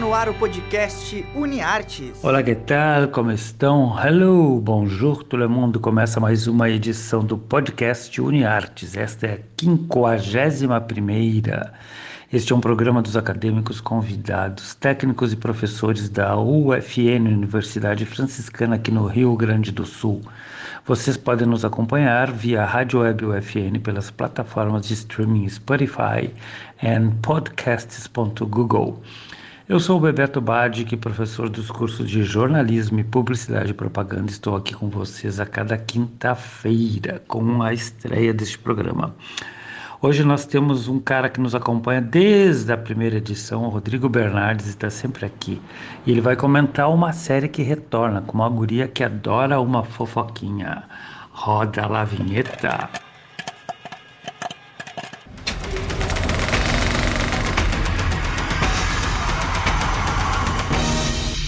No ar o podcast UniArtes. Olá, que tal? Como estão? Hello, bonjour, todo le mundo. Começa mais uma edição do podcast UniArtes. Esta é a quinquagésima primeira. Este é um programa dos acadêmicos convidados, técnicos e professores da UFN, Universidade Franciscana, aqui no Rio Grande do Sul. Vocês podem nos acompanhar via Rádio Web UFN pelas plataformas de streaming Spotify e podcasts.google. Eu sou o Bebeto Badic, professor dos cursos de jornalismo e publicidade e propaganda. Estou aqui com vocês a cada quinta-feira com a estreia deste programa. Hoje nós temos um cara que nos acompanha desde a primeira edição, o Rodrigo Bernardes, está sempre aqui. E ele vai comentar uma série que retorna com uma guria que adora uma fofoquinha. Roda lá a vinheta.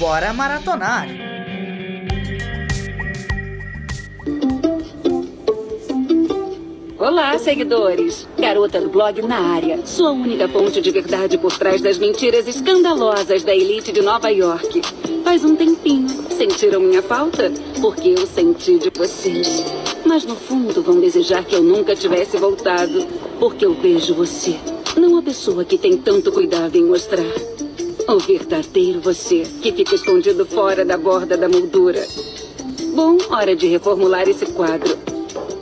Bora maratonar! Olá, seguidores! Garota do blog na área. Sua única ponte de verdade por trás das mentiras escandalosas da elite de Nova York. Faz um tempinho. Sentiram minha falta? Porque eu senti de vocês. Mas no fundo vão desejar que eu nunca tivesse voltado. Porque eu vejo você. Não a pessoa que tem tanto cuidado em mostrar. O verdadeiro você, que fica escondido fora da borda da moldura. Bom, hora de reformular esse quadro.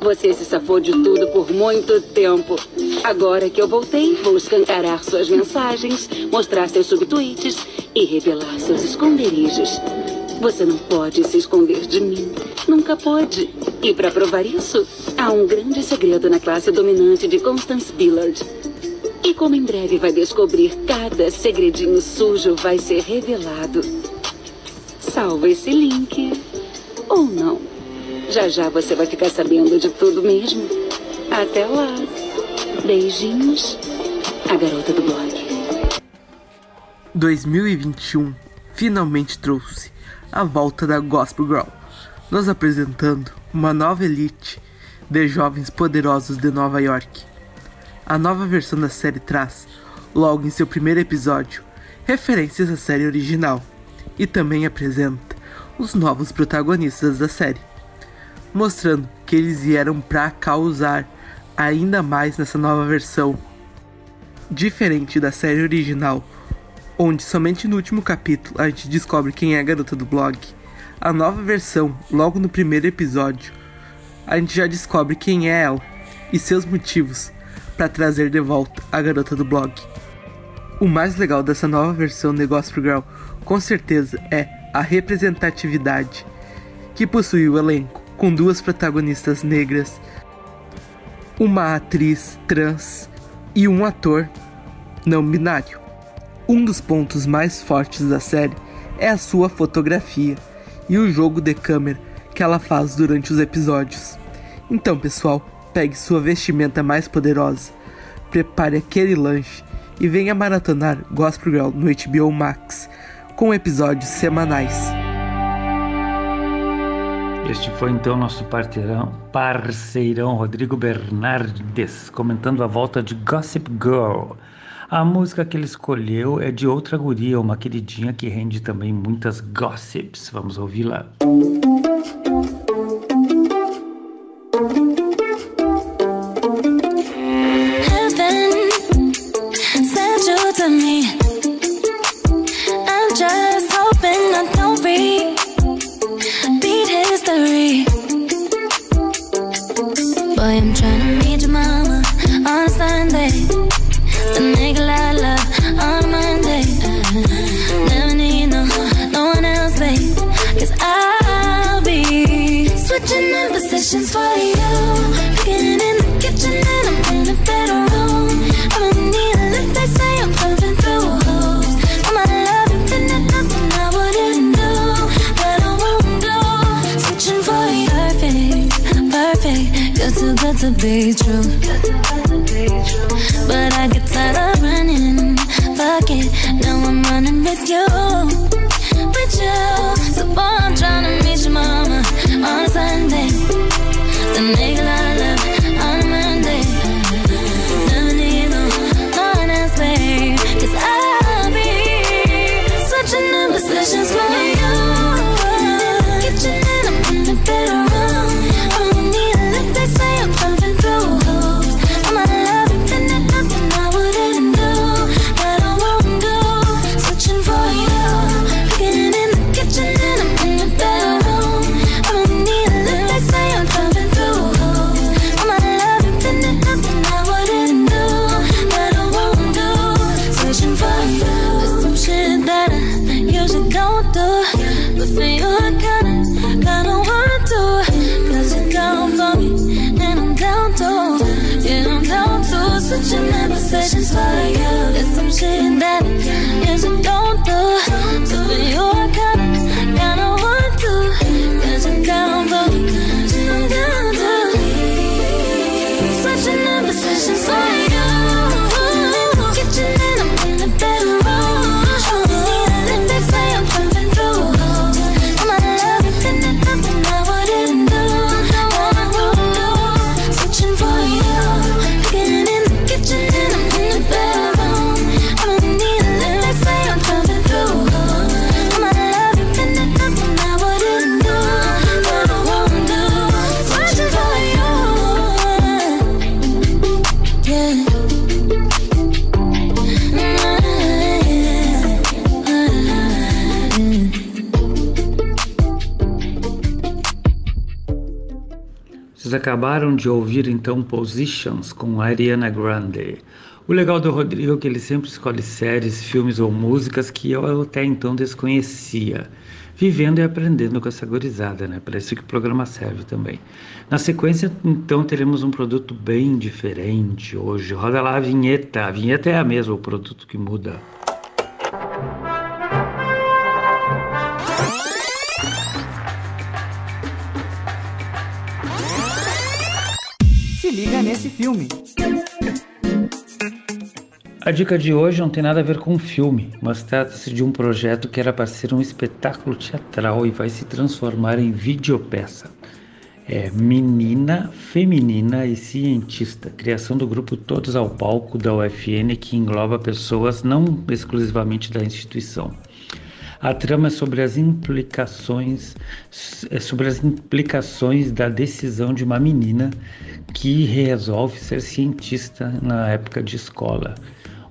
Você se safou de tudo por muito tempo. Agora que eu voltei, vou escancarar suas mensagens, mostrar seus subtweets e revelar seus esconderijos. Você não pode se esconder de mim. Nunca pode. E para provar isso, há um grande segredo na classe dominante de Constance Billard. E como em breve vai descobrir, cada segredinho sujo vai ser revelado. Salva esse link. Ou não. Já já você vai ficar sabendo de tudo mesmo. Até lá. Beijinhos. A garota do blog. 2021 finalmente trouxe a volta da Gospel Girl, nos apresentando uma nova elite de jovens poderosos de Nova York. A nova versão da série traz, logo em seu primeiro episódio, referências à série original e também apresenta os novos protagonistas da série mostrando que eles vieram para causar ainda mais nessa nova versão. Diferente da série original, onde somente no último capítulo a gente descobre quem é a garota do blog, a nova versão, logo no primeiro episódio, a gente já descobre quem é ela e seus motivos para trazer de volta a garota do blog. O mais legal dessa nova versão de Gospel Girl, com certeza, é a representatividade que possui o elenco com duas protagonistas negras, uma atriz trans e um ator não binário. Um dos pontos mais fortes da série é a sua fotografia e o jogo de câmera que ela faz durante os episódios. Então, pessoal, pegue sua vestimenta mais poderosa, prepare aquele lanche e venha maratonar Gospel Girl no HBO Max com episódios semanais. Este foi então nosso parceirão, parceirão Rodrigo Bernardes comentando a volta de Gossip Girl. A música que ele escolheu é de outra guria, uma queridinha que rende também muitas gossips. Vamos ouvi-la. to me. I'm just hoping I don't read. Be true. Acabaram de ouvir então Positions com Ariana Grande. O legal do Rodrigo é que ele sempre escolhe séries, filmes ou músicas que eu até então desconhecia. Vivendo e aprendendo com essa gorizada, né? Para isso que o programa serve também. Na sequência, então, teremos um produto bem diferente hoje. Roda lá a vinheta. A vinheta é a mesma, o produto que muda. Filme. A dica de hoje não tem nada a ver com um filme, mas trata-se de um projeto que era para ser um espetáculo teatral e vai se transformar em videopeça. É Menina, Feminina e Cientista, criação do grupo Todos ao Palco da UFN que engloba pessoas não exclusivamente da instituição. A trama é sobre as implicações é sobre as implicações da decisão de uma menina que resolve ser cientista na época de escola.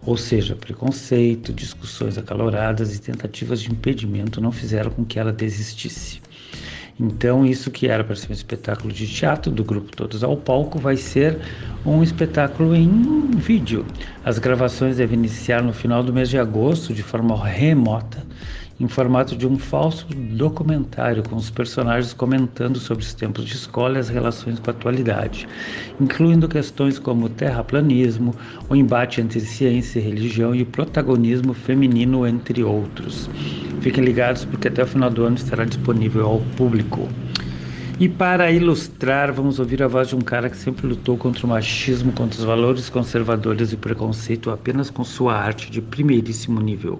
Ou seja, preconceito, discussões acaloradas e tentativas de impedimento não fizeram com que ela desistisse. Então, isso que era para ser um espetáculo de teatro do grupo Todos ao Palco vai ser um espetáculo em vídeo. As gravações devem iniciar no final do mês de agosto, de forma remota, em formato de um falso documentário, com os personagens comentando sobre os tempos de escola e as relações com a atualidade, incluindo questões como terraplanismo, o embate entre ciência e religião e o protagonismo feminino, entre outros. Fiquem ligados porque até o final do ano estará disponível ao público. E para ilustrar, vamos ouvir a voz de um cara que sempre lutou contra o machismo, contra os valores conservadores e preconceito apenas com sua arte de primeiríssimo nível.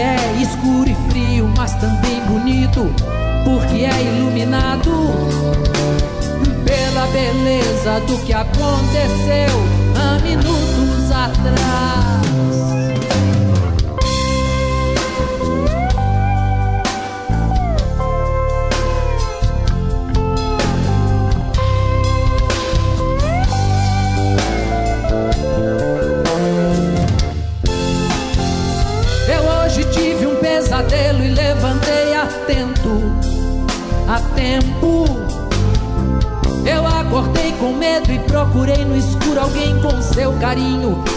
É escuro e frio, mas também bonito, porque é iluminado pela beleza do que aconteceu há minutos atrás.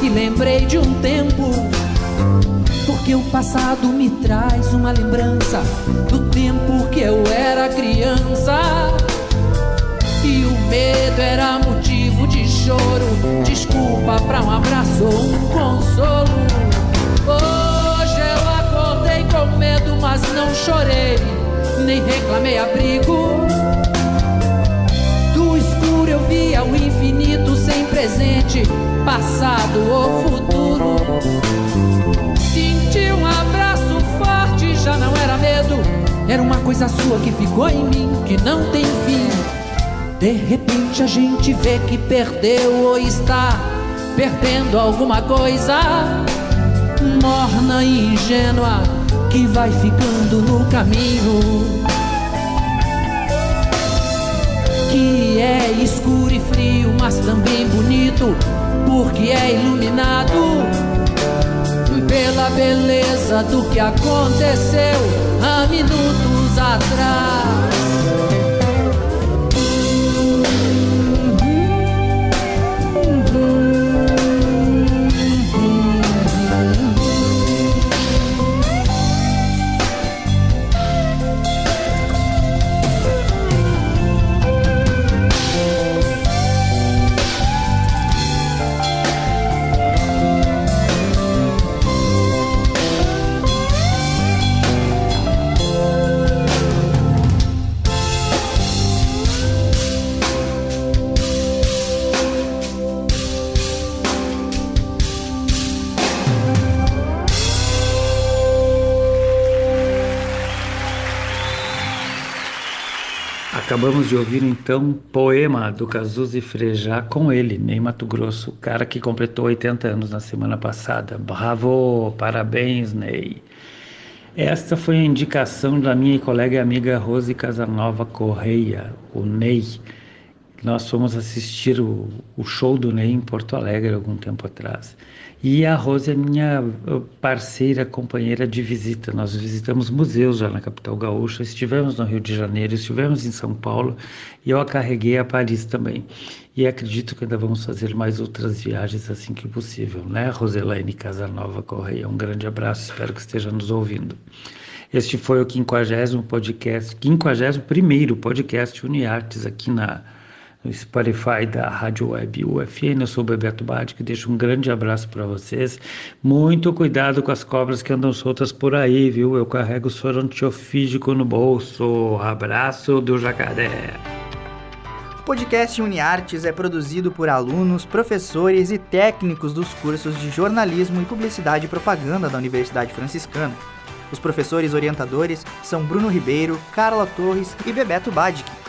E lembrei de um tempo. Porque o passado me traz uma lembrança do tempo que eu era criança. E o medo era motivo de choro, desculpa pra um abraço ou um consolo. Hoje eu acordei com medo, mas não chorei, nem reclamei abrigo. Do escuro eu via o infinito passado ou futuro. Senti um abraço forte, já não era medo. Era uma coisa sua que ficou em mim, que não tem fim. De repente a gente vê que perdeu ou está perdendo alguma coisa morna e ingênua que vai ficando no caminho. Que é escuro e frio, mas também bonito, porque é iluminado pela beleza do que aconteceu há minutos atrás. Acabamos de ouvir então Poema do Cazuza e Frejá com ele, Ney Mato Grosso, cara que completou 80 anos na semana passada. Bravo, parabéns, Ney. Esta foi a indicação da minha colega e amiga Rose Casanova Correia, o Ney. Nós fomos assistir o, o show do Ney em Porto Alegre algum tempo atrás. E a Rose é minha parceira, companheira de visita. Nós visitamos museus já na capital gaúcha, estivemos no Rio de Janeiro, estivemos em São Paulo e eu a carreguei a Paris também. E acredito que ainda vamos fazer mais outras viagens assim que possível, né? Roselaine Casanova Correia, um grande abraço, espero que esteja nos ouvindo. Este foi o 50 podcast, 51 podcast Uniartes aqui na no Spotify da Rádio Web UFN. Eu sou o Bebeto Badi, que deixo um grande abraço para vocês. Muito cuidado com as cobras que andam soltas por aí, viu? Eu carrego soro antiofígico no bolso. Abraço do jacaré. O podcast UniArtes é produzido por alunos, professores e técnicos dos cursos de jornalismo e publicidade e propaganda da Universidade Franciscana. Os professores orientadores são Bruno Ribeiro, Carla Torres e Bebeto Badic.